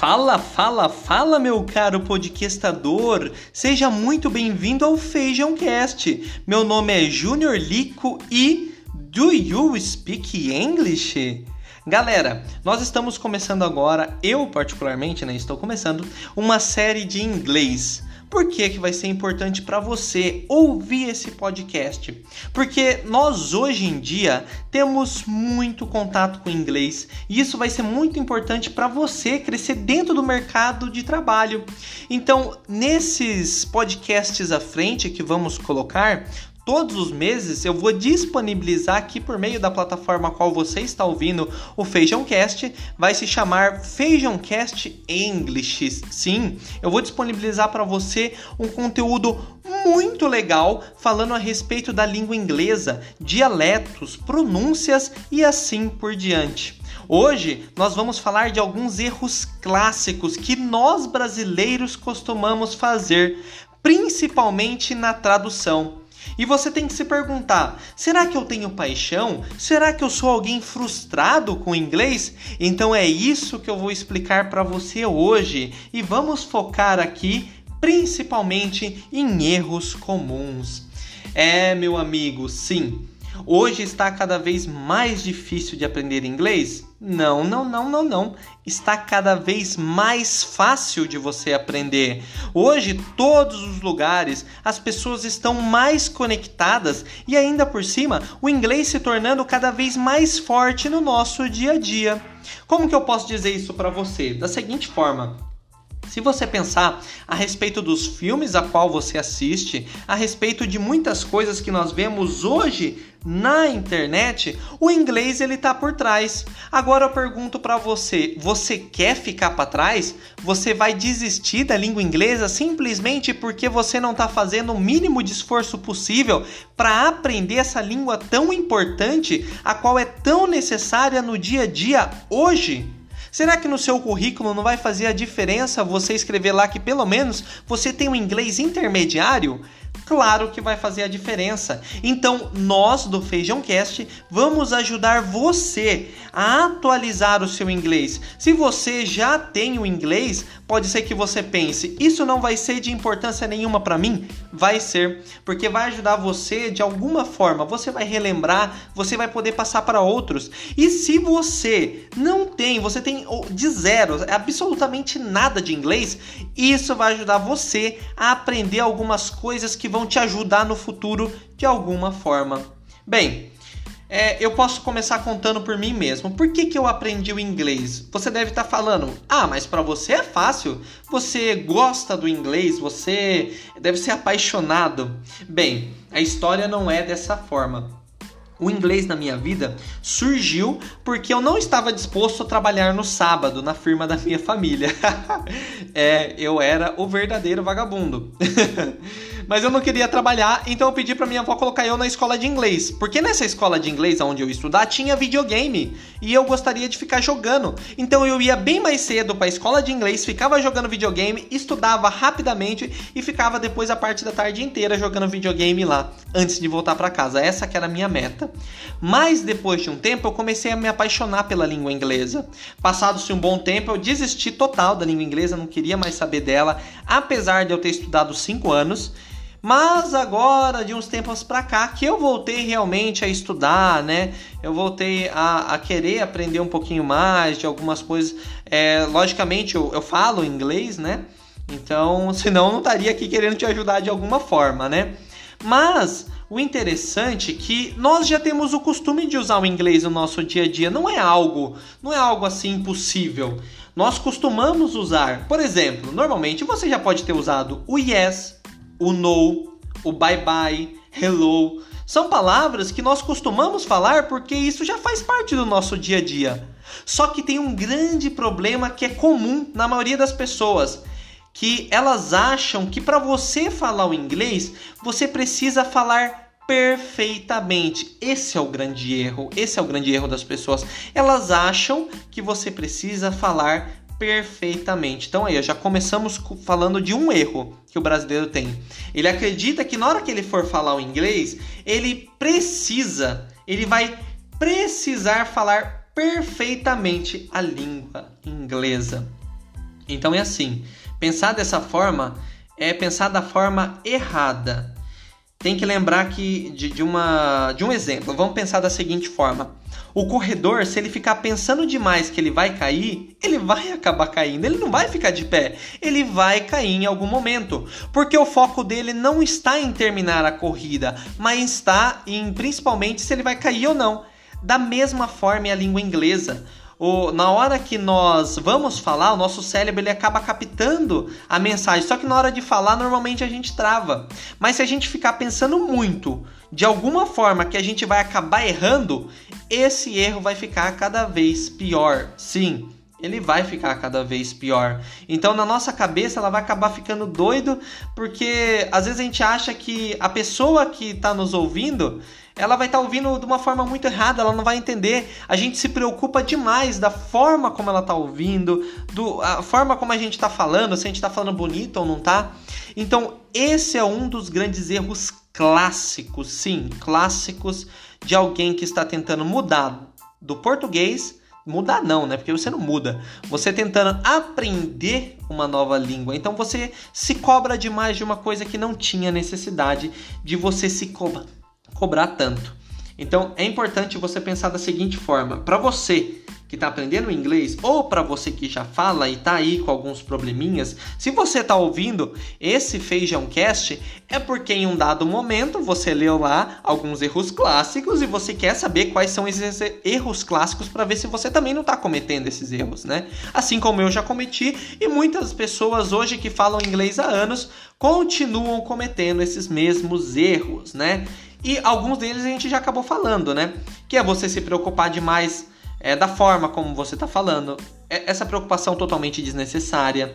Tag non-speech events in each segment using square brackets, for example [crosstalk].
Fala, fala, fala, meu caro podcastador! Seja muito bem-vindo ao Feijão. Meu nome é Júnior Lico e Do you speak English? Galera, nós estamos começando agora, eu particularmente, né, estou começando uma série de inglês. Por que, que vai ser importante para você ouvir esse podcast? Porque nós hoje em dia temos muito contato com inglês e isso vai ser muito importante para você crescer dentro do mercado de trabalho. Então, nesses podcasts à frente que vamos colocar, todos os meses eu vou disponibilizar aqui por meio da plataforma a qual você está ouvindo o Feijãocast, vai se chamar Feijãocast English. Sim, eu vou disponibilizar para você um conteúdo muito legal falando a respeito da língua inglesa, dialetos, pronúncias e assim por diante. Hoje nós vamos falar de alguns erros clássicos que nós brasileiros costumamos fazer, principalmente na tradução. E você tem que se perguntar: será que eu tenho paixão? Será que eu sou alguém frustrado com o inglês? Então é isso que eu vou explicar para você hoje e vamos focar aqui principalmente em erros comuns. É, meu amigo, sim. Hoje está cada vez mais difícil de aprender inglês? Não, não, não, não, não. Está cada vez mais fácil de você aprender. Hoje, todos os lugares, as pessoas estão mais conectadas e ainda por cima, o inglês se tornando cada vez mais forte no nosso dia a dia. Como que eu posso dizer isso para você? Da seguinte forma: se você pensar a respeito dos filmes a qual você assiste, a respeito de muitas coisas que nós vemos hoje na internet, o inglês ele tá por trás. Agora eu pergunto para você, você quer ficar para trás? Você vai desistir da língua inglesa simplesmente porque você não está fazendo o mínimo de esforço possível para aprender essa língua tão importante, a qual é tão necessária no dia a dia hoje? Será que no seu currículo não vai fazer a diferença você escrever lá que pelo menos você tem um inglês intermediário? Claro que vai fazer a diferença. Então, nós do Feijão Cast vamos ajudar você a atualizar o seu inglês. Se você já tem o inglês, pode ser que você pense: isso não vai ser de importância nenhuma para mim? Vai ser, porque vai ajudar você de alguma forma. Você vai relembrar, você vai poder passar para outros. E se você não tem, você tem de zero, absolutamente nada de inglês, isso vai ajudar você a aprender algumas coisas que vão vão te ajudar no futuro de alguma forma. Bem, é, eu posso começar contando por mim mesmo. Por que, que eu aprendi o inglês? Você deve estar tá falando, ah, mas para você é fácil. Você gosta do inglês, você deve ser apaixonado. Bem, a história não é dessa forma. O inglês na minha vida surgiu porque eu não estava disposto a trabalhar no sábado na firma da minha família. [laughs] é, eu era o verdadeiro vagabundo. [laughs] Mas eu não queria trabalhar, então eu pedi para minha avó colocar eu na escola de inglês. Porque nessa escola de inglês onde eu estudar tinha videogame e eu gostaria de ficar jogando. Então eu ia bem mais cedo para a escola de inglês, ficava jogando videogame, estudava rapidamente e ficava depois a parte da tarde inteira jogando videogame lá, antes de voltar para casa. Essa que era a minha meta. Mas depois de um tempo eu comecei a me apaixonar pela língua inglesa. Passado-se um bom tempo eu desisti total da língua inglesa, não queria mais saber dela, apesar de eu ter estudado 5 anos. Mas agora, de uns tempos para cá, que eu voltei realmente a estudar, né? Eu voltei a, a querer aprender um pouquinho mais de algumas coisas. É, logicamente, eu, eu falo inglês, né? Então, [laughs] senão eu não estaria aqui querendo te ajudar de alguma forma, né? Mas o interessante é que nós já temos o costume de usar o inglês no nosso dia a dia, não é algo, não é algo assim impossível. Nós costumamos usar, por exemplo, normalmente você já pode ter usado o yes, o no, o bye bye, hello. São palavras que nós costumamos falar porque isso já faz parte do nosso dia a dia. Só que tem um grande problema que é comum na maioria das pessoas, que elas acham que para você falar o inglês, você precisa falar perfeitamente. Esse é o grande erro. Esse é o grande erro das pessoas. Elas acham que você precisa falar perfeitamente. Então aí, já começamos falando de um erro que o brasileiro tem. Ele acredita que na hora que ele for falar o inglês, ele precisa, ele vai precisar falar perfeitamente a língua inglesa. Então é assim, pensar dessa forma é pensar da forma errada. Tem que lembrar que de, de, uma, de um exemplo. Vamos pensar da seguinte forma: o corredor, se ele ficar pensando demais que ele vai cair, ele vai acabar caindo. Ele não vai ficar de pé. Ele vai cair em algum momento. Porque o foco dele não está em terminar a corrida, mas está em principalmente se ele vai cair ou não. Da mesma forma é a língua inglesa o, na hora que nós vamos falar, o nosso cérebro ele acaba captando a mensagem. Só que na hora de falar, normalmente a gente trava. Mas se a gente ficar pensando muito de alguma forma que a gente vai acabar errando, esse erro vai ficar cada vez pior. Sim, ele vai ficar cada vez pior. Então, na nossa cabeça, ela vai acabar ficando doido, porque às vezes a gente acha que a pessoa que está nos ouvindo ela vai estar tá ouvindo de uma forma muito errada, ela não vai entender. A gente se preocupa demais da forma como ela está ouvindo, do, a forma como a gente está falando, se a gente está falando bonito ou não está. Então, esse é um dos grandes erros clássicos, sim, clássicos de alguém que está tentando mudar do português mudar não, né? Porque você não muda. Você tentando aprender uma nova língua. Então você se cobra demais de uma coisa que não tinha necessidade de você se cobrar cobrar tanto. Então é importante você pensar da seguinte forma: para você que está aprendendo inglês ou para você que já fala e está aí com alguns probleminhas, se você está ouvindo esse Feijão Cast, é porque em um dado momento você leu lá alguns erros clássicos e você quer saber quais são esses erros clássicos para ver se você também não está cometendo esses erros, né? Assim como eu já cometi e muitas pessoas hoje que falam inglês há anos continuam cometendo esses mesmos erros, né? E alguns deles a gente já acabou falando, né? Que é você se preocupar demais é, da forma como você está falando. É, essa preocupação totalmente desnecessária.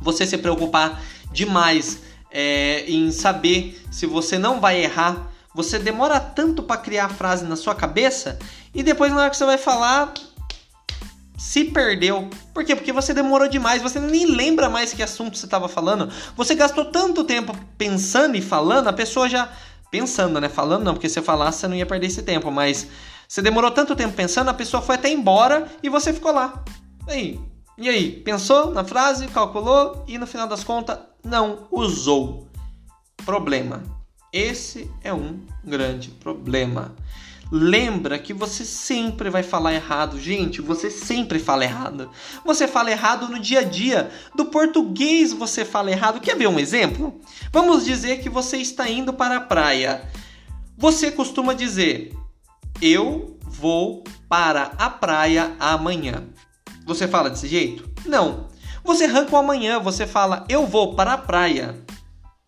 Você se preocupar demais é, em saber se você não vai errar. Você demora tanto para criar a frase na sua cabeça e depois na hora que você vai falar se perdeu. Por quê? Porque você demorou demais, você nem lembra mais que assunto você estava falando. Você gastou tanto tempo pensando e falando, a pessoa já pensando, né? Falando não, porque se você falasse você não ia perder esse tempo, mas você demorou tanto tempo pensando, a pessoa foi até embora e você ficou lá. Aí, e aí? Pensou na frase, calculou e no final das contas não usou. Problema. Esse é um grande problema. Lembra que você sempre vai falar errado, gente. Você sempre fala errado. Você fala errado no dia a dia. Do português você fala errado. Quer ver um exemplo? Vamos dizer que você está indo para a praia. Você costuma dizer: Eu vou para a praia amanhã. Você fala desse jeito? Não. Você arranca o amanhã, você fala: Eu vou para a praia.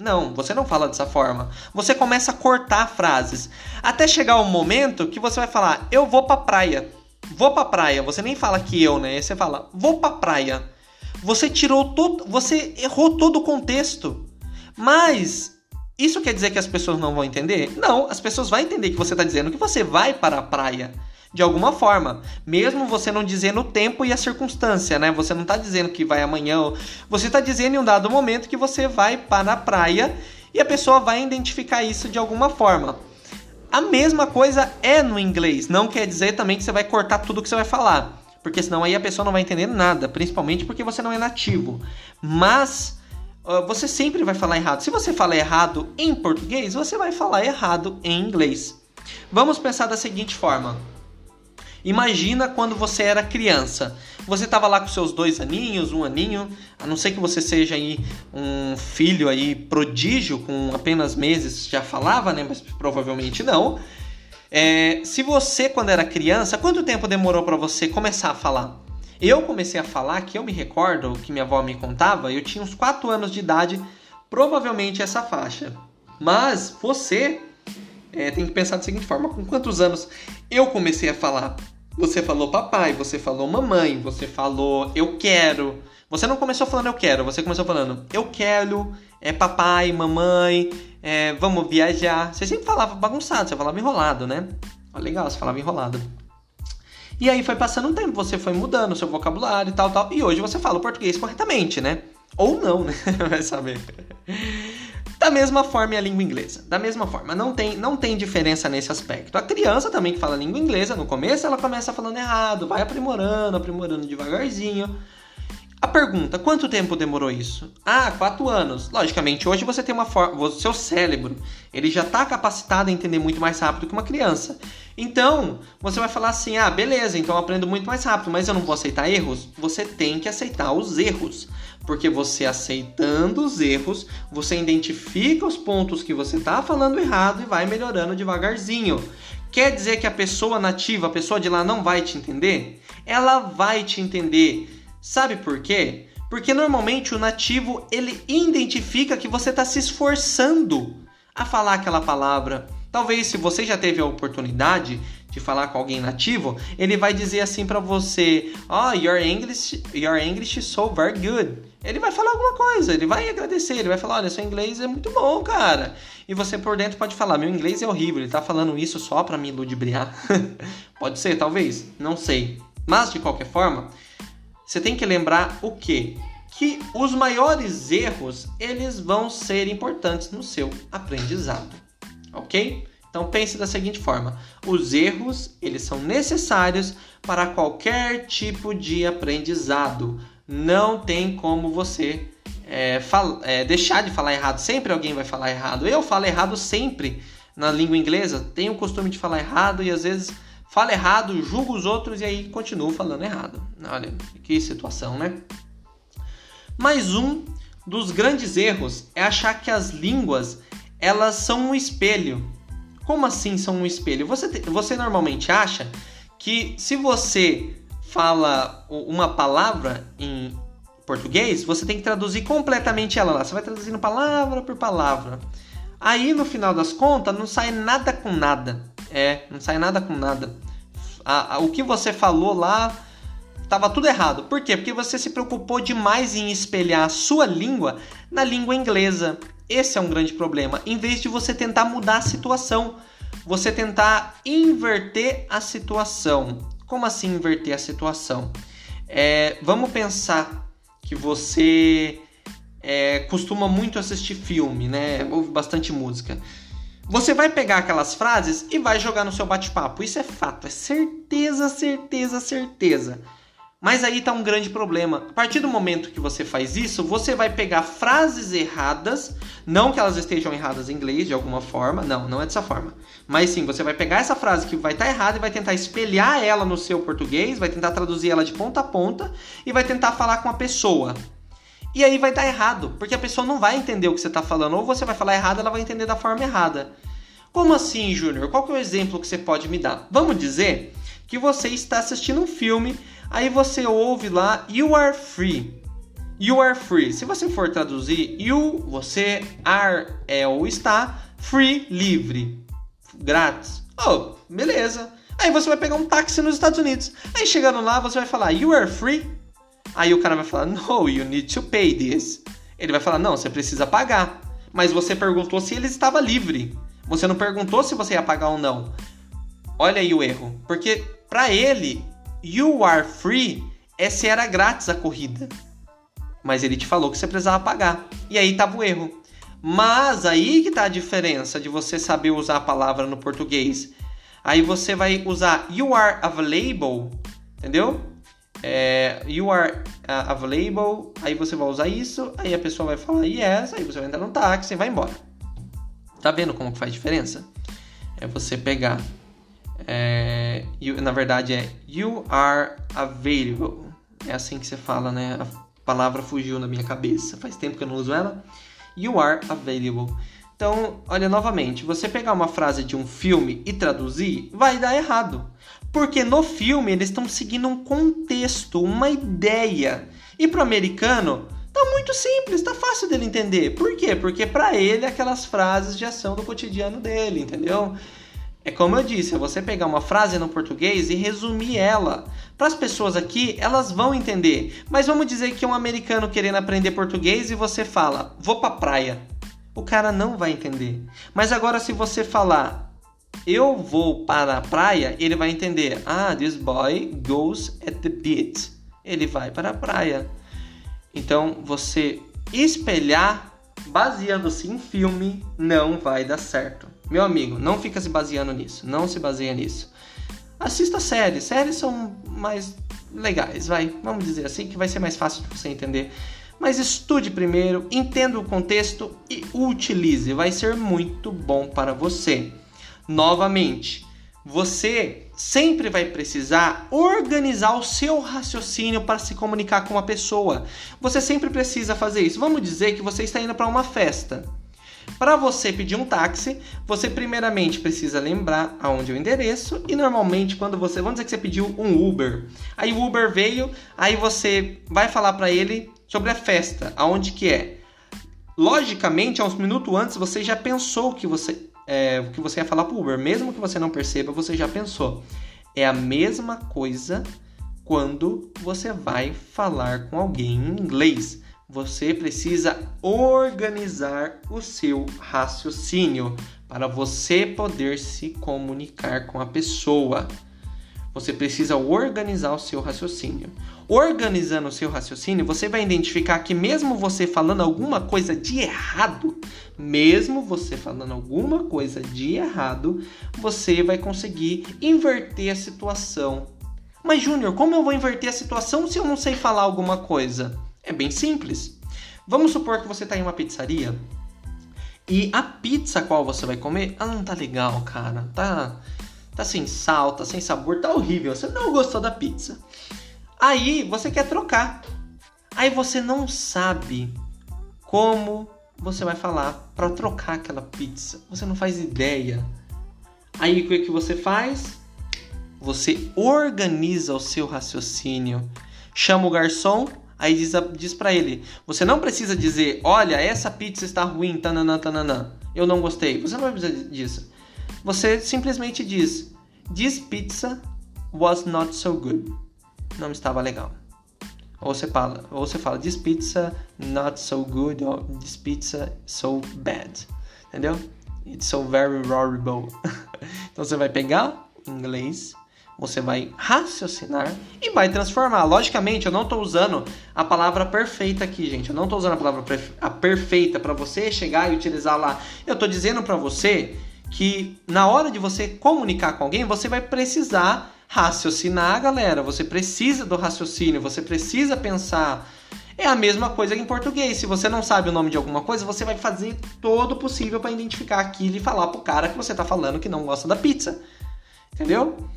Não, você não fala dessa forma. Você começa a cortar frases. Até chegar o um momento que você vai falar: Eu vou pra praia. Vou pra praia. Você nem fala que eu, né? Você fala: Vou pra praia. Você tirou todo. Você errou todo o contexto. Mas isso quer dizer que as pessoas não vão entender? Não, as pessoas vão entender que você está dizendo que você vai para a praia de alguma forma, mesmo você não dizendo o tempo e a circunstância, né? Você não está dizendo que vai amanhã, você está dizendo em um dado momento que você vai para a praia e a pessoa vai identificar isso de alguma forma. A mesma coisa é no inglês, não quer dizer também que você vai cortar tudo que você vai falar, porque senão aí a pessoa não vai entender nada, principalmente porque você não é nativo. Mas você sempre vai falar errado. Se você falar errado em português, você vai falar errado em inglês. Vamos pensar da seguinte forma: Imagina quando você era criança. Você estava lá com seus dois aninhos, um aninho, a não ser que você seja aí um filho aí prodígio com apenas meses já falava, né? Mas provavelmente não. É, se você quando era criança, quanto tempo demorou para você começar a falar? Eu comecei a falar, que eu me recordo, que minha avó me contava, eu tinha uns 4 anos de idade, provavelmente essa faixa. Mas você é, tem que pensar da seguinte forma: com quantos anos eu comecei a falar? Você falou papai, você falou mamãe, você falou eu quero. Você não começou falando eu quero, você começou falando eu quero, é papai, mamãe, é, vamos viajar. Você sempre falava bagunçado, você falava enrolado, né? legal, você falava enrolado. E aí foi passando um tempo, você foi mudando o seu vocabulário e tal, tal. E hoje você fala o português corretamente, né? Ou não, né? [laughs] Vai saber. Da mesma forma é a língua inglesa. Da mesma forma, não tem, não tem diferença nesse aspecto. A criança também que fala língua inglesa, no começo ela começa falando errado, vai aprimorando, aprimorando devagarzinho. A pergunta: quanto tempo demorou isso? Ah, quatro anos. Logicamente, hoje você tem uma forma. Seu cérebro ele já está capacitado a entender muito mais rápido que uma criança. Então, você vai falar assim: ah, beleza, então eu aprendo muito mais rápido, mas eu não vou aceitar erros? Você tem que aceitar os erros. Porque você aceitando os erros, você identifica os pontos que você está falando errado e vai melhorando devagarzinho. Quer dizer que a pessoa nativa, a pessoa de lá não vai te entender? Ela vai te entender Sabe por quê? Porque normalmente o nativo ele identifica que você está se esforçando a falar aquela palavra. Talvez se você já teve a oportunidade de falar com alguém nativo, ele vai dizer assim para você: "Oh, your English, your English is so very good". Ele vai falar alguma coisa, ele vai agradecer, ele vai falar: "Olha, seu inglês é muito bom, cara". E você por dentro pode falar: "Meu inglês é horrível, ele tá falando isso só para me ludibriar". [laughs] pode ser, talvez, não sei. Mas de qualquer forma, você tem que lembrar o quê? Que os maiores erros, eles vão ser importantes no seu aprendizado, ok? Então pense da seguinte forma: os erros, eles são necessários para qualquer tipo de aprendizado. Não tem como você é, é, deixar de falar errado. Sempre alguém vai falar errado. Eu falo errado sempre na língua inglesa. Tenho o costume de falar errado e às vezes fala errado, julga os outros e aí continua falando errado. Olha, que situação, né? Mais um dos grandes erros é achar que as línguas elas são um espelho. Como assim são um espelho? Você, te, você normalmente acha que se você fala uma palavra em português, você tem que traduzir completamente ela lá. Você vai traduzindo palavra por palavra. Aí no final das contas não sai nada com nada. É, não sai nada com nada. A, a, o que você falou lá estava tudo errado. Por quê? Porque você se preocupou demais em espelhar a sua língua na língua inglesa. Esse é um grande problema. Em vez de você tentar mudar a situação, você tentar inverter a situação. Como assim inverter a situação? É, vamos pensar que você é, costuma muito assistir filme, né? Ouve bastante música. Você vai pegar aquelas frases e vai jogar no seu bate-papo. Isso é fato, é certeza, certeza, certeza. Mas aí tá um grande problema. A partir do momento que você faz isso, você vai pegar frases erradas, não que elas estejam erradas em inglês de alguma forma, não, não é dessa forma. Mas sim, você vai pegar essa frase que vai estar tá errada e vai tentar espelhar ela no seu português, vai tentar traduzir ela de ponta a ponta e vai tentar falar com a pessoa. E aí vai dar errado, porque a pessoa não vai entender o que você está falando, ou você vai falar errado, ela vai entender da forma errada. Como assim, Júnior? Qual que é o exemplo que você pode me dar? Vamos dizer que você está assistindo um filme, aí você ouve lá You are free. You are free. Se você for traduzir, you, você, are é ou está, free, livre, grátis. Oh, beleza. Aí você vai pegar um táxi nos Estados Unidos. Aí chegando lá, você vai falar You are free. Aí o cara vai falar, no, you need to pay this. Ele vai falar, não, você precisa pagar. Mas você perguntou se ele estava livre. Você não perguntou se você ia pagar ou não. Olha aí o erro. Porque para ele, you are free se era grátis a corrida. Mas ele te falou que você precisava pagar. E aí tava o erro. Mas aí que tá a diferença de você saber usar a palavra no português. Aí você vai usar you are available, entendeu? é, you are uh, available, aí você vai usar isso, aí a pessoa vai falar yes, aí você vai entrar no táxi e vai embora. Tá vendo como que faz diferença? É você pegar, é, you, na verdade é you are available, é assim que você fala, né? A palavra fugiu na minha cabeça, faz tempo que eu não uso ela. You are available. Então, olha novamente, você pegar uma frase de um filme e traduzir, vai dar errado. Porque no filme eles estão seguindo um contexto, uma ideia. E pro americano, tá muito simples, tá fácil dele entender. Por quê? Porque para ele aquelas frases já são do cotidiano dele, entendeu? É como eu disse, é você pegar uma frase no português e resumir ela. Para as pessoas aqui, elas vão entender. Mas vamos dizer que um americano querendo aprender português e você fala, vou pra praia. O cara não vai entender. Mas agora, se você falar, eu vou para a praia, ele vai entender. Ah, this boy goes at the beach. Ele vai para a praia. Então, você espelhar baseando-se em filme não vai dar certo. Meu amigo, não fica se baseando nisso. Não se baseia nisso. Assista séries. Séries são mais legais, vai. Vamos dizer assim, que vai ser mais fácil de você entender. Mas estude primeiro, entenda o contexto e utilize. Vai ser muito bom para você. Novamente, você sempre vai precisar organizar o seu raciocínio para se comunicar com uma pessoa. Você sempre precisa fazer isso. Vamos dizer que você está indo para uma festa. Para você pedir um táxi, você primeiramente precisa lembrar aonde é o endereço e normalmente quando você, vamos dizer que você pediu um Uber, aí o Uber veio, aí você vai falar para ele sobre a festa, aonde que é. Logicamente, há uns minutos antes você já pensou que você é, que você ia falar para o Uber, mesmo que você não perceba, você já pensou. É a mesma coisa quando você vai falar com alguém em inglês. Você precisa organizar o seu raciocínio para você poder se comunicar com a pessoa. Você precisa organizar o seu raciocínio. Organizando o seu raciocínio, você vai identificar que mesmo você falando alguma coisa de errado, mesmo você falando alguma coisa de errado, você vai conseguir inverter a situação. Mas Júnior, como eu vou inverter a situação se eu não sei falar alguma coisa? É bem simples. Vamos supor que você está em uma pizzaria e a pizza qual você vai comer, ah, não tá legal, cara. Tá tá sem sal, tá sem sabor, tá horrível. Você não gostou da pizza. Aí você quer trocar. Aí você não sabe como você vai falar para trocar aquela pizza. Você não faz ideia. Aí o que você faz? Você organiza o seu raciocínio. Chama o garçom, aí diz, diz para ele: Você não precisa dizer, olha, essa pizza está ruim, tananã, tananã. Eu não gostei. Você não vai precisar disso. Você simplesmente diz: This pizza was not so good. Não estava legal. Ou você fala, ou você fala This pizza not so good or This pizza so bad. Entendeu? It's so very horrible. [laughs] então você vai pegar inglês, você vai raciocinar e vai transformar. Logicamente, eu não estou usando a palavra perfeita aqui, gente. Eu não estou usando a palavra a perfeita para você chegar e utilizar lá. Eu estou dizendo para você que na hora de você comunicar com alguém, você vai precisar raciocinar, galera. Você precisa do raciocínio, você precisa pensar. É a mesma coisa que em português. Se você não sabe o nome de alguma coisa, você vai fazer todo o possível para identificar aquilo e falar pro cara que você tá falando que não gosta da pizza. Entendeu?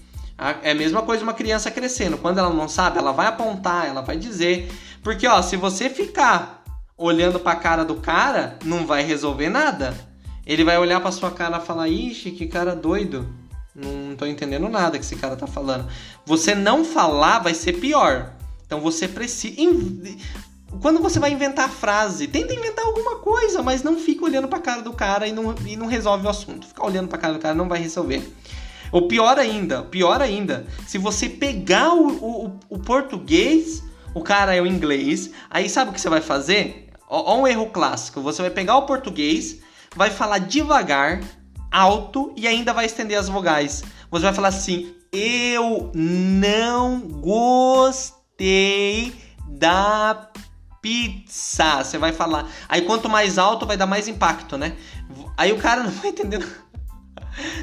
É a mesma coisa uma criança crescendo. Quando ela não sabe, ela vai apontar, ela vai dizer. Porque, ó, se você ficar olhando pra cara do cara, não vai resolver nada. Ele vai olhar para sua cara e falar: Ixi, que cara doido. Não tô entendendo nada que esse cara tá falando. Você não falar vai ser pior. Então você precisa. Quando você vai inventar frase, tenta inventar alguma coisa, mas não fica olhando pra cara do cara e não, e não resolve o assunto. Ficar olhando pra cara do cara não vai resolver. O pior ainda, pior ainda, se você pegar o, o, o português, o cara é o inglês, aí sabe o que você vai fazer? Ó um erro clássico. Você vai pegar o português, vai falar devagar, alto e ainda vai estender as vogais. Você vai falar assim: Eu não gostei da pizza. Você vai falar. Aí quanto mais alto vai dar mais impacto, né? Aí o cara não vai entender.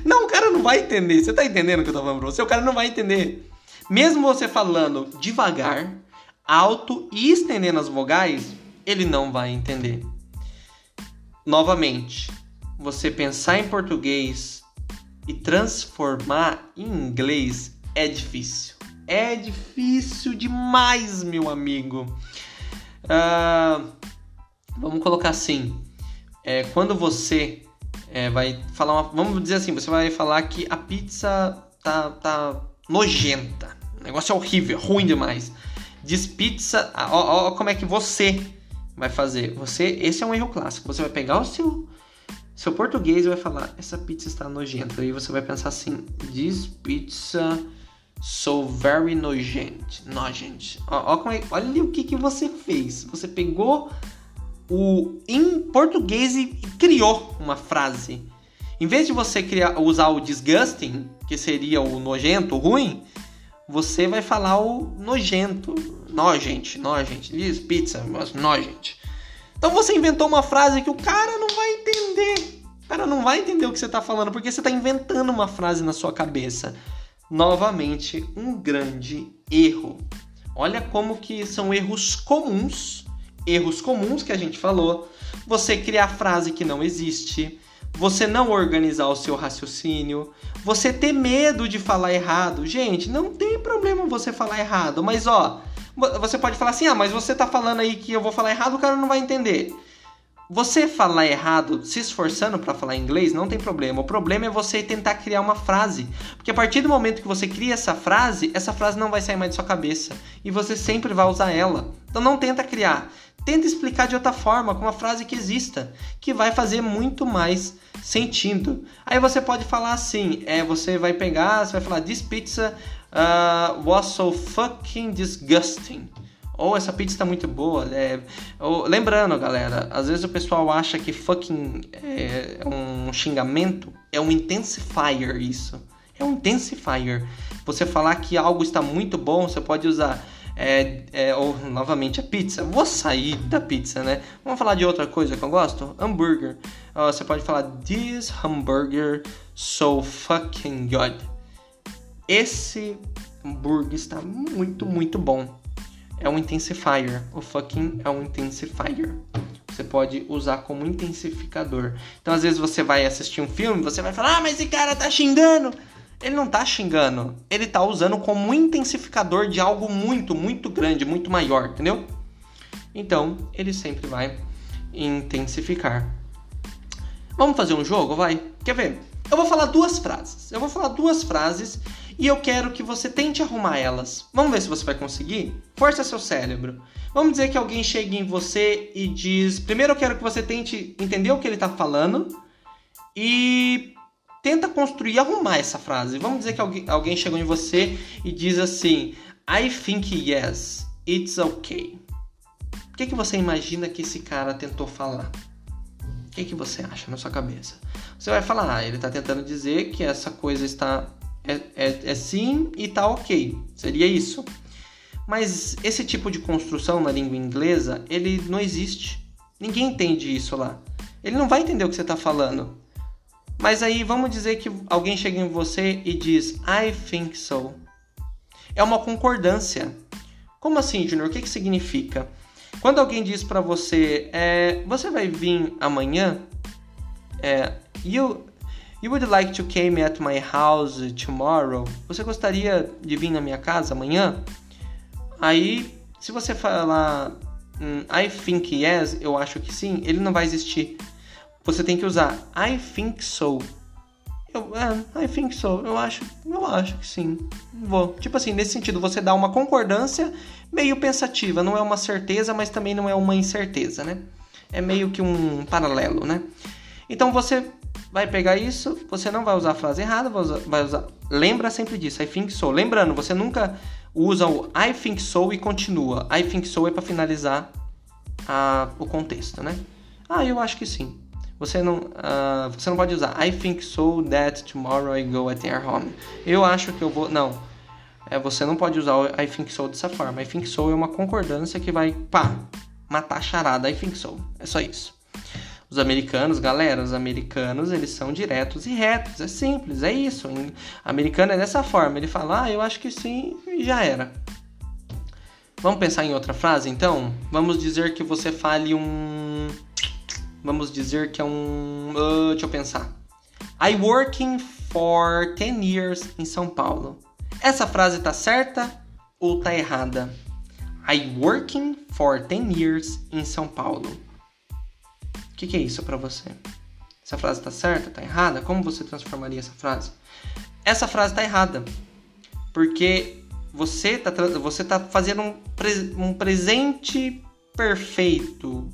Não, o cara não vai entender. Você tá entendendo o que eu tô falando pra você? O cara não vai entender. Mesmo você falando devagar, alto e estendendo as vogais, ele não vai entender novamente, você pensar em português e transformar em inglês é difícil. É difícil demais, meu amigo. Uh, vamos colocar assim: é, quando você é, vai falar uma, Vamos dizer assim: você vai falar que a pizza tá, tá nojenta. O negócio é horrível, ruim demais. Diz pizza. Ó, ó, como é que você vai fazer? Você, esse é um erro clássico. Você vai pegar o seu seu português e vai falar: essa pizza está nojenta. Aí você vai pensar assim: this pizza so very nojent, nojent. Ó, é, olha o que que você fez. Você pegou o em português criou uma frase. Em vez de você criar, usar o disgusting, que seria o nojento, o ruim, você vai falar o nojento, nojente, nojente, diz pizza, mas nojente. Então você inventou uma frase que o cara não vai entender. O cara não vai entender o que você está falando porque você está inventando uma frase na sua cabeça. Novamente, um grande erro. Olha como que são erros comuns, erros comuns que a gente falou. Você criar frase que não existe, você não organizar o seu raciocínio, você ter medo de falar errado. Gente, não tem problema você falar errado, mas ó, você pode falar assim: "Ah, mas você tá falando aí que eu vou falar errado, o cara não vai entender". Você falar errado, se esforçando para falar inglês, não tem problema. O problema é você tentar criar uma frase. Porque a partir do momento que você cria essa frase, essa frase não vai sair mais de sua cabeça. E você sempre vai usar ela. Então não tenta criar. Tenta explicar de outra forma, com uma frase que exista, que vai fazer muito mais sentido. Aí você pode falar assim: é, você vai pegar, você vai falar, This pizza uh, was so fucking disgusting ou essa pizza está muito boa. É, ou, lembrando, galera, às vezes o pessoal acha que fucking é um xingamento, é um intensifier isso. É um intensifier. Você falar que algo está muito bom, você pode usar. É, é, ou novamente a pizza. Vou sair da pizza, né? Vamos falar de outra coisa que eu gosto? Hambúrguer. você pode falar This hamburger so fucking good. Esse hambúrguer está muito, muito bom é um intensifier. O fucking é um intensifier. Você pode usar como intensificador. Então, às vezes, você vai assistir um filme, você vai falar, ah, mas esse cara tá xingando. Ele não tá xingando. Ele tá usando como intensificador de algo muito, muito grande, muito maior, entendeu? Então, ele sempre vai intensificar. Vamos fazer um jogo? Vai? Quer ver? Eu vou falar duas frases. Eu vou falar duas frases e eu quero que você tente arrumar elas. Vamos ver se você vai conseguir? Força seu cérebro. Vamos dizer que alguém chegue em você e diz: primeiro eu quero que você tente entender o que ele está falando e tenta construir, arrumar essa frase. Vamos dizer que alguém, alguém chegou em você e diz assim: I think yes, it's okay. O que, que você imagina que esse cara tentou falar? O que, que você acha na sua cabeça? Você vai falar, ah, ele está tentando dizer que essa coisa está é, é, é sim e tá ok. Seria isso. Mas esse tipo de construção na língua inglesa, ele não existe. Ninguém entende isso lá. Ele não vai entender o que você está falando. Mas aí vamos dizer que alguém chega em você e diz I think so. É uma concordância. Como assim, Junior? O que, que significa? Quando alguém diz para você, é, você vai vir amanhã, é, you, You would like to come at my house tomorrow? Você gostaria de vir na minha casa amanhã? Aí, se você falar hum, I think yes, eu acho que sim, ele não vai existir. Você tem que usar I think so. Eu, é, I think so. Eu acho, eu acho que sim. Vou. Tipo assim, nesse sentido, você dá uma concordância meio pensativa. Não é uma certeza, mas também não é uma incerteza, né? É meio que um paralelo, né? Então você vai pegar isso, você não vai usar a frase errada, vai usar, vai usar, lembra sempre disso, I think so. Lembrando, você nunca usa o I think so e continua. I think so é para finalizar a, o contexto, né? Ah, eu acho que sim. Você não, uh, você não pode usar I think so that tomorrow I go at your home. Eu acho que eu vou. Não. É, você não pode usar o I think so dessa forma. I think so é uma concordância que vai, pá, matar a charada. I think so. É só isso. Os americanos, galera, os americanos, eles são diretos e retos. É simples, é isso. O americano é dessa forma. Ele fala, ah, eu acho que sim, e já era. Vamos pensar em outra frase, então? Vamos dizer que você fale um... Vamos dizer que é um... Uh, deixa eu pensar. I working for 10 years em São Paulo. Essa frase tá certa ou tá errada? I working for 10 years em São Paulo que, que é isso para você? Essa frase está certa? Está errada? Como você transformaria essa frase? Essa frase está errada. Porque você está você tá fazendo um, pre, um presente perfeito.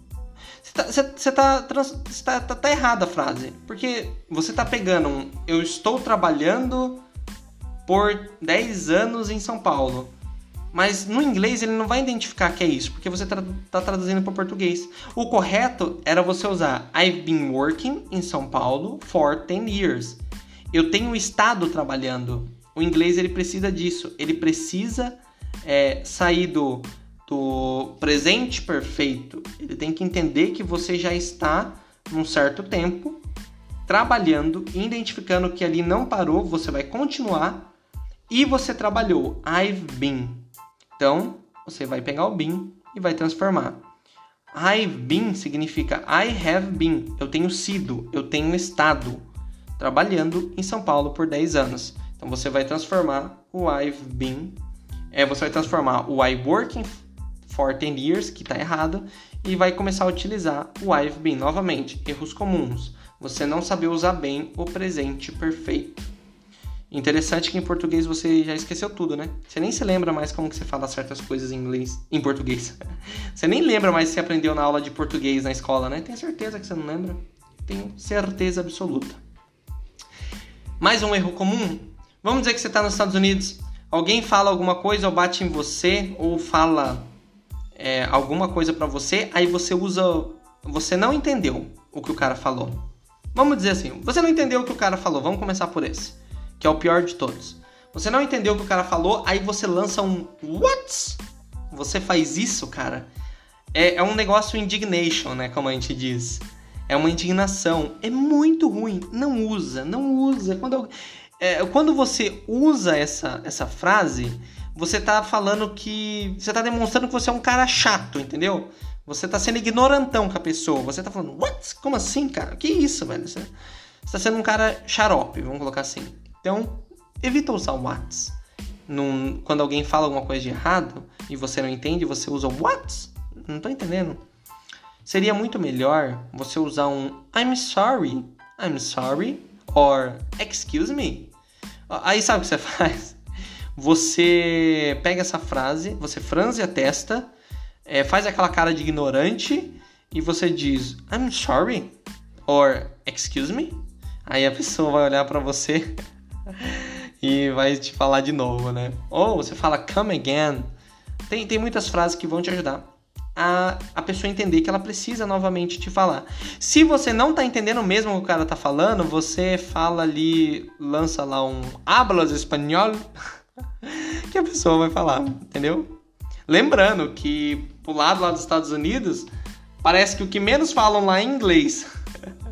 Você está tá, tá, tá, tá errada a frase. Porque você está pegando um eu estou trabalhando por 10 anos em São Paulo. Mas no inglês ele não vai identificar que é isso, porque você está tá traduzindo para português. O correto era você usar I've been working in São Paulo for 10 years. Eu tenho estado trabalhando. O inglês ele precisa disso. Ele precisa é, sair do, do presente perfeito. Ele tem que entender que você já está num certo tempo trabalhando, identificando que ali não parou, você vai continuar e você trabalhou. I've been Então, você vai pegar o been e vai transformar. I've been significa I have been. Eu tenho sido, eu tenho estado trabalhando em São Paulo por 10 anos. Então você vai transformar o I've been, é, você vai transformar o I working for 10 years, que está errado, e vai começar a utilizar o I've been novamente. Erros comuns. Você não saber usar bem o presente perfeito. Interessante que em português você já esqueceu tudo, né? Você nem se lembra mais como que você fala certas coisas em inglês, em português. [laughs] Você nem lembra mais se aprendeu na aula de português na escola, né? Tenho certeza que você não lembra. Tenho certeza absoluta. Mais um erro comum. Vamos dizer que você está nos Estados Unidos. Alguém fala alguma coisa ou bate em você ou fala é, alguma coisa para você, aí você usa, você não entendeu o que o cara falou. Vamos dizer assim, você não entendeu o que o cara falou. Vamos começar por esse que é o pior de todos. Você não entendeu o que o cara falou, aí você lança um what? Você faz isso, cara? É, é um negócio indignation, né? Como a gente diz. É uma indignação. É muito ruim. Não usa, não usa. Quando, é, quando você usa essa, essa frase, você tá falando que. Você tá demonstrando que você é um cara chato, entendeu? Você tá sendo ignorantão com a pessoa. Você tá falando, what? Como assim, cara? Que isso, velho? Você, você tá sendo um cara xarope, vamos colocar assim. Então, evita usar o. Num, quando alguém fala alguma coisa de errado e você não entende, você usa o What? Não tô entendendo. Seria muito melhor você usar um I'm sorry, I'm sorry, or excuse me. Aí sabe o que você [laughs] faz? Você pega essa frase, você franze a testa, é, faz aquela cara de ignorante e você diz I'm sorry, or excuse me. Aí a pessoa vai olhar para você [laughs] e vai te falar de novo, né? Ou você fala come again. Tem, tem muitas frases que vão te ajudar a, a pessoa entender que ela precisa novamente te falar. Se você não tá entendendo mesmo o que o cara tá falando, você fala ali, lança lá um hablas espanhol, [laughs] que a pessoa vai falar, entendeu? Lembrando que pro lado lá dos Estados Unidos, parece que o que menos falam lá é inglês.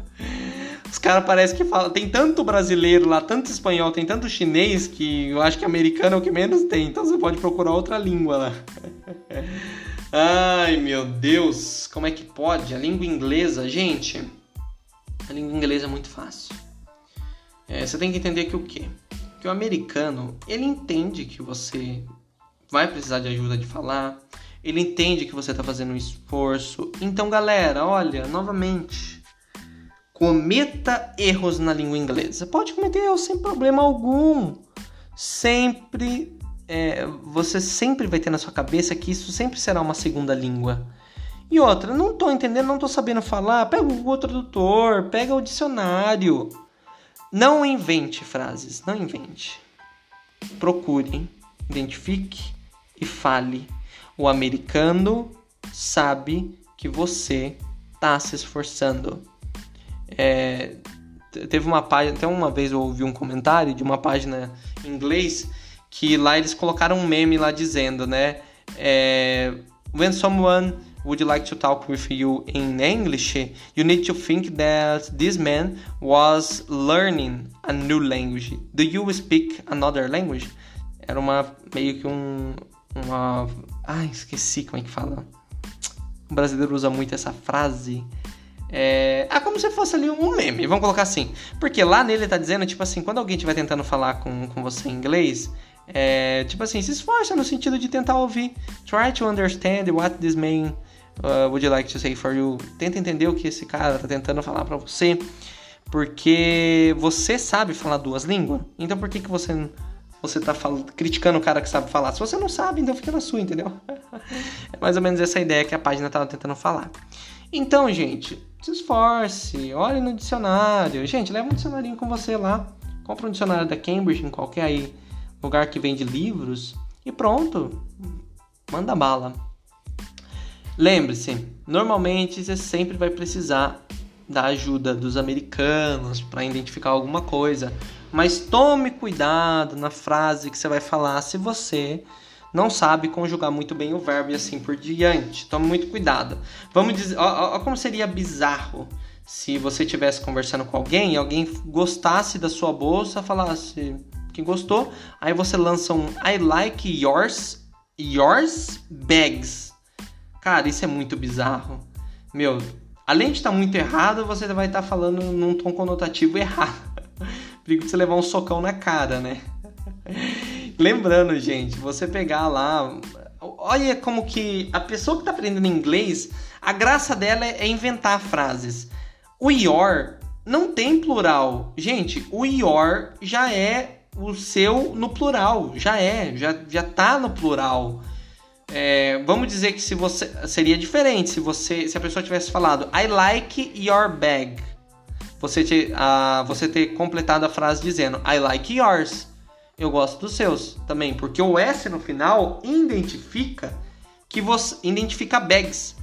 [laughs] Os caras parecem que falam. Tem tanto brasileiro lá, tanto espanhol, tem tanto chinês que eu acho que americano é o que menos tem. Então você pode procurar outra língua lá. [laughs] Ai meu Deus, como é que pode? A língua inglesa, gente. A língua inglesa é muito fácil. É, você tem que entender que o quê? Que o americano, ele entende que você vai precisar de ajuda de falar, ele entende que você está fazendo um esforço. Então, galera, olha, novamente, cometa erros na língua inglesa. Pode cometer erros sem problema algum. Sempre, é, você sempre vai ter na sua cabeça que isso sempre será uma segunda língua. E outra, não estou entendendo, não estou sabendo falar. Pega o Google Tradutor, pega o dicionário. Não invente frases, não invente. Procure, identifique e fale. O americano sabe que você está se esforçando. É, teve uma página, até uma vez eu ouvi um comentário de uma página em inglês que lá eles colocaram um meme lá dizendo, né? É, When someone would like to talk with you in English, you need to think that this man was learning a new language. Do you speak another language? Era uma meio que um uma, ai, esqueci como é que fala. O brasileiro usa muito essa frase. É, é como se fosse ali um meme, vamos colocar assim. Porque lá nele tá dizendo, tipo assim, quando alguém estiver tentando falar com, com você em inglês, é, tipo assim, se esforça no sentido de tentar ouvir. Try to understand what this man uh, would you like to say for you. Tenta entender o que esse cara tá tentando falar para você. Porque você sabe falar duas línguas. Então por que, que você você tá falando, criticando o cara que sabe falar? Se você não sabe, então fica na sua, entendeu? [laughs] é mais ou menos essa ideia que a página tava tentando falar. Então, gente, se esforce, olhe no dicionário. Gente, leva um dicionário com você lá. Compra um dicionário da Cambridge em qualquer aí lugar que vende livros e pronto. Manda bala. Lembre-se, normalmente você sempre vai precisar da ajuda dos americanos para identificar alguma coisa, mas tome cuidado na frase que você vai falar se você não sabe conjugar muito bem o verbo e assim por diante. Tome muito cuidado. Vamos dizer, ó, ó como seria bizarro se você estivesse conversando com alguém e alguém gostasse da sua bolsa, falasse que gostou, aí você lança um I like yours yours bags. Cara, isso é muito bizarro. Meu, além de estar tá muito errado, você vai estar tá falando num tom conotativo errado. [laughs] Perigo de você levar um socão na cara, né? [laughs] Lembrando, gente, você pegar lá. Olha como que a pessoa que está aprendendo inglês, a graça dela é inventar frases. O your não tem plural. Gente, o your já é o seu no plural. Já é, já, já tá no plural. É, vamos dizer que se você seria diferente se você se a pessoa tivesse falado I like your bag. Você ter, uh, você ter completado a frase dizendo I like yours. Eu gosto dos seus também porque o S no final identifica que você identifica bags.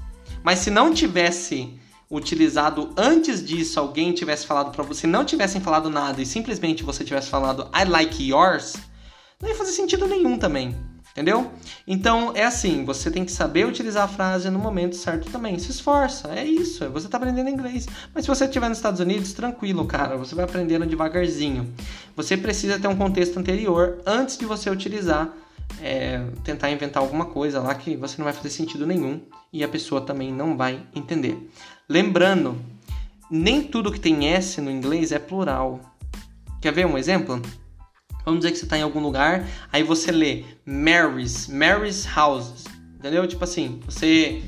Mas se não tivesse utilizado antes disso alguém tivesse falado para você não tivessem falado nada e simplesmente você tivesse falado I like yours não ia fazer sentido nenhum também Entendeu? Então é assim, você tem que saber utilizar a frase no momento certo também. Se esforça, é isso. Você está aprendendo inglês. Mas se você estiver nos Estados Unidos, tranquilo, cara. Você vai aprendendo devagarzinho. Você precisa ter um contexto anterior antes de você utilizar, é, tentar inventar alguma coisa lá que você não vai fazer sentido nenhum e a pessoa também não vai entender. Lembrando, nem tudo que tem S no inglês é plural. Quer ver um exemplo? Vamos dizer que você está em algum lugar, aí você lê Mary's, Mary's Houses, entendeu? Tipo assim, você,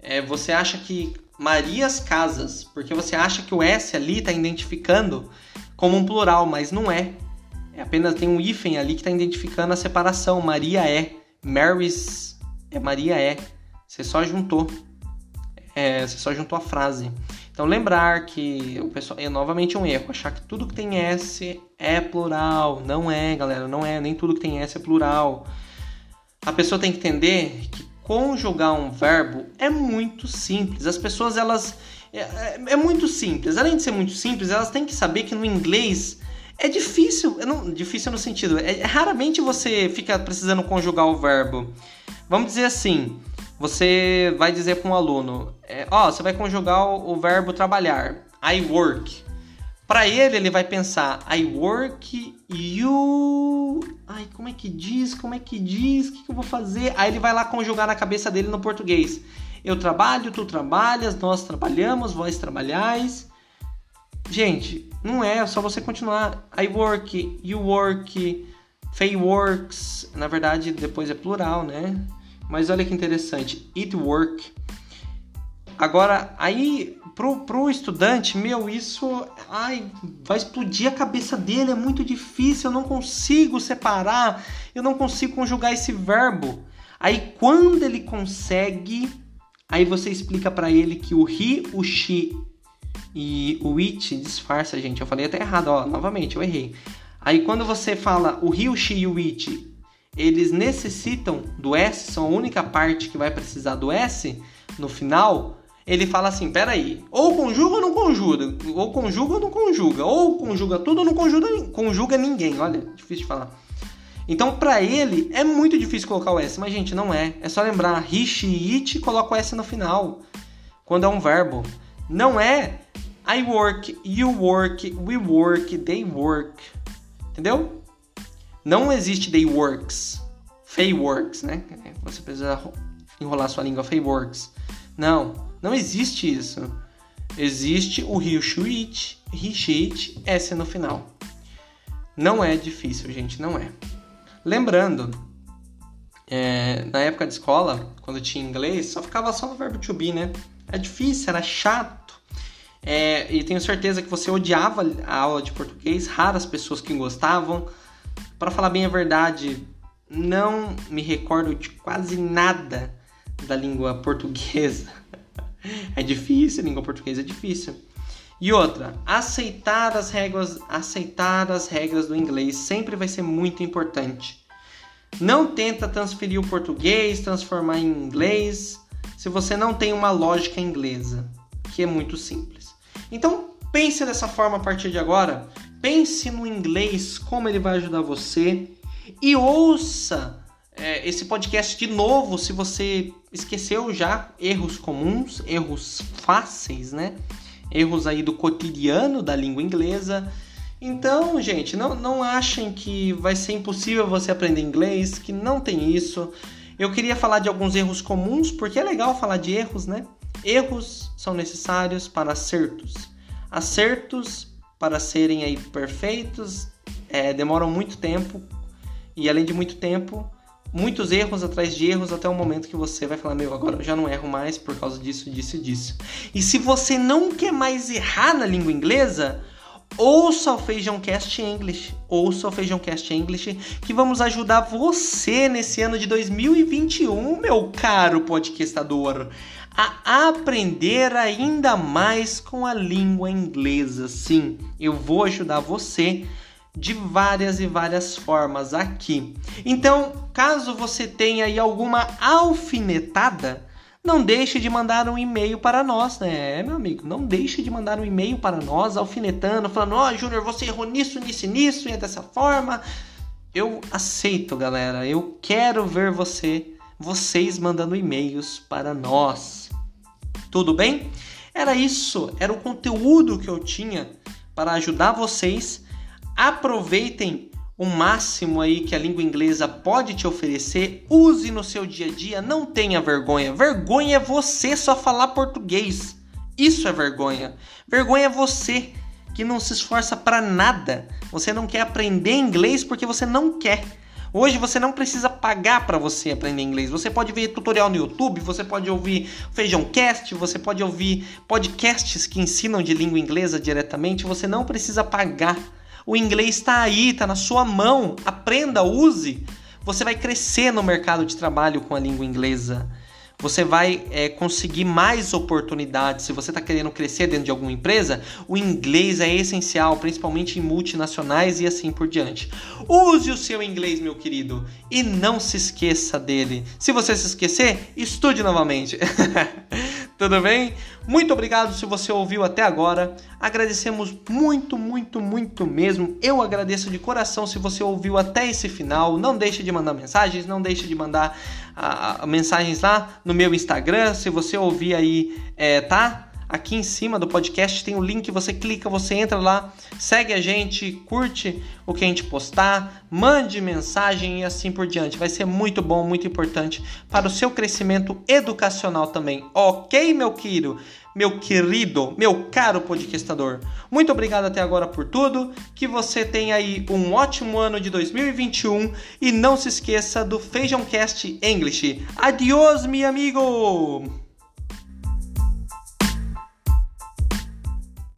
é, você acha que Marias Casas, porque você acha que o S ali está identificando como um plural, mas não é. É apenas tem um hífen ali que está identificando a separação. Maria é, Mary's é Maria é. Você só juntou, é, você só juntou a frase. Então lembrar que o pessoal é novamente um erro, achar que tudo que tem S é plural. Não é, galera, não é, nem tudo que tem S é plural. A pessoa tem que entender que conjugar um verbo é muito simples. As pessoas elas é, é, é muito simples. Além de ser muito simples, elas têm que saber que no inglês é difícil, é não, difícil no sentido, é, raramente você fica precisando conjugar o verbo. Vamos dizer assim, você vai dizer para um aluno, é, ó, você vai conjugar o, o verbo trabalhar, I work. Para ele, ele vai pensar, I work, you. Ai, como é que diz? Como é que diz? O que, que eu vou fazer? Aí ele vai lá conjugar na cabeça dele no português. Eu trabalho, tu trabalhas, nós trabalhamos, vós trabalhais. Gente, não é, é só você continuar. I work, you work, Faye works. Na verdade, depois é plural, né? Mas olha que interessante, it work. Agora, aí pro, pro estudante, meu, isso ai, vai explodir a cabeça dele, é muito difícil, eu não consigo separar, eu não consigo conjugar esse verbo. Aí quando ele consegue, aí você explica para ele que o he, o she e o it disfarça, gente. Eu falei até errado, ó, novamente, eu errei. Aí quando você fala o he, o she e o it eles necessitam do S, são a única parte que vai precisar do S no final, ele fala assim: peraí, ou conjuga ou não conjuga, ou conjuga ou não conjuga, ou conjuga tudo ou não conjuga, conjuga ninguém. Olha, difícil de falar. Então, para ele, é muito difícil colocar o S, mas, gente, não é. É só lembrar: he, she, it, coloca o S no final, quando é um verbo. Não é I work, you work, we work, they work. Entendeu? Não existe they works, fey works, né? Você precisa enrolar sua língua fey works. Não, não existe isso. Existe o rio shuit, rishit, S no final. Não é difícil, gente, não é. Lembrando, é, na época de escola, quando tinha inglês, só ficava só no verbo to be, né? Era difícil, era chato. É, e tenho certeza que você odiava a aula de português, raras pessoas que gostavam. Para falar bem a verdade, não me recordo de quase nada da língua portuguesa. [laughs] é difícil, a língua portuguesa é difícil. E outra, aceitar as regras, aceitar as regras do inglês sempre vai ser muito importante. Não tenta transferir o português, transformar em inglês, se você não tem uma lógica inglesa, que é muito simples. Então, pense dessa forma a partir de agora. Pense no inglês, como ele vai ajudar você. E ouça é, esse podcast de novo se você esqueceu já erros comuns, erros fáceis, né? Erros aí do cotidiano da língua inglesa. Então, gente, não, não achem que vai ser impossível você aprender inglês, que não tem isso. Eu queria falar de alguns erros comuns, porque é legal falar de erros, né? Erros são necessários para acertos. Acertos, para serem aí perfeitos, é, demoram muito tempo. E além de muito tempo, muitos erros atrás de erros até o momento que você vai falar: Meu, agora eu já não erro mais por causa disso, disso e disso. E se você não quer mais errar na língua inglesa, ouça o Feijão Cast English, ouça o Feijão Cast English, que vamos ajudar você nesse ano de 2021, meu caro podcastador, a aprender ainda mais com a língua inglesa. Sim, eu vou ajudar você de várias e várias formas aqui. Então, caso você tenha aí alguma alfinetada, não deixe de mandar um e-mail para nós, né, meu amigo? Não deixe de mandar um e-mail para nós, alfinetando, falando: Ó, oh, Júnior, você errou nisso, nisso nisso, e é dessa forma. Eu aceito, galera. Eu quero ver você, vocês mandando e-mails para nós. Tudo bem? Era isso, era o conteúdo que eu tinha para ajudar vocês. Aproveitem o máximo aí que a língua inglesa pode te oferecer, use no seu dia a dia, não tenha vergonha. Vergonha é você só falar português. Isso é vergonha. Vergonha é você que não se esforça para nada. Você não quer aprender inglês porque você não quer. Hoje você não precisa pagar para você aprender inglês. Você pode ver tutorial no YouTube, você pode ouvir Feijão Cast, você pode ouvir podcasts que ensinam de língua inglesa diretamente. Você não precisa pagar o inglês está aí, está na sua mão. Aprenda, use. Você vai crescer no mercado de trabalho com a língua inglesa. Você vai é, conseguir mais oportunidades. Se você está querendo crescer dentro de alguma empresa, o inglês é essencial, principalmente em multinacionais e assim por diante. Use o seu inglês, meu querido, e não se esqueça dele. Se você se esquecer, estude novamente. [laughs] Tudo bem? Muito obrigado se você ouviu até agora. Agradecemos muito, muito, muito mesmo. Eu agradeço de coração se você ouviu até esse final. Não deixe de mandar mensagens, não deixe de mandar uh, mensagens lá no meu Instagram. Se você ouvir aí, é, tá? Aqui em cima do podcast tem o link, você clica, você entra lá, segue a gente, curte o que a gente postar, mande mensagem e assim por diante. Vai ser muito bom, muito importante para o seu crescimento educacional também. Ok, meu querido? Meu querido, meu caro podcastador. Muito obrigado até agora por tudo. Que você tenha aí um ótimo ano de 2021 e não se esqueça do Feijão Cast English. Adiós, meu amigo!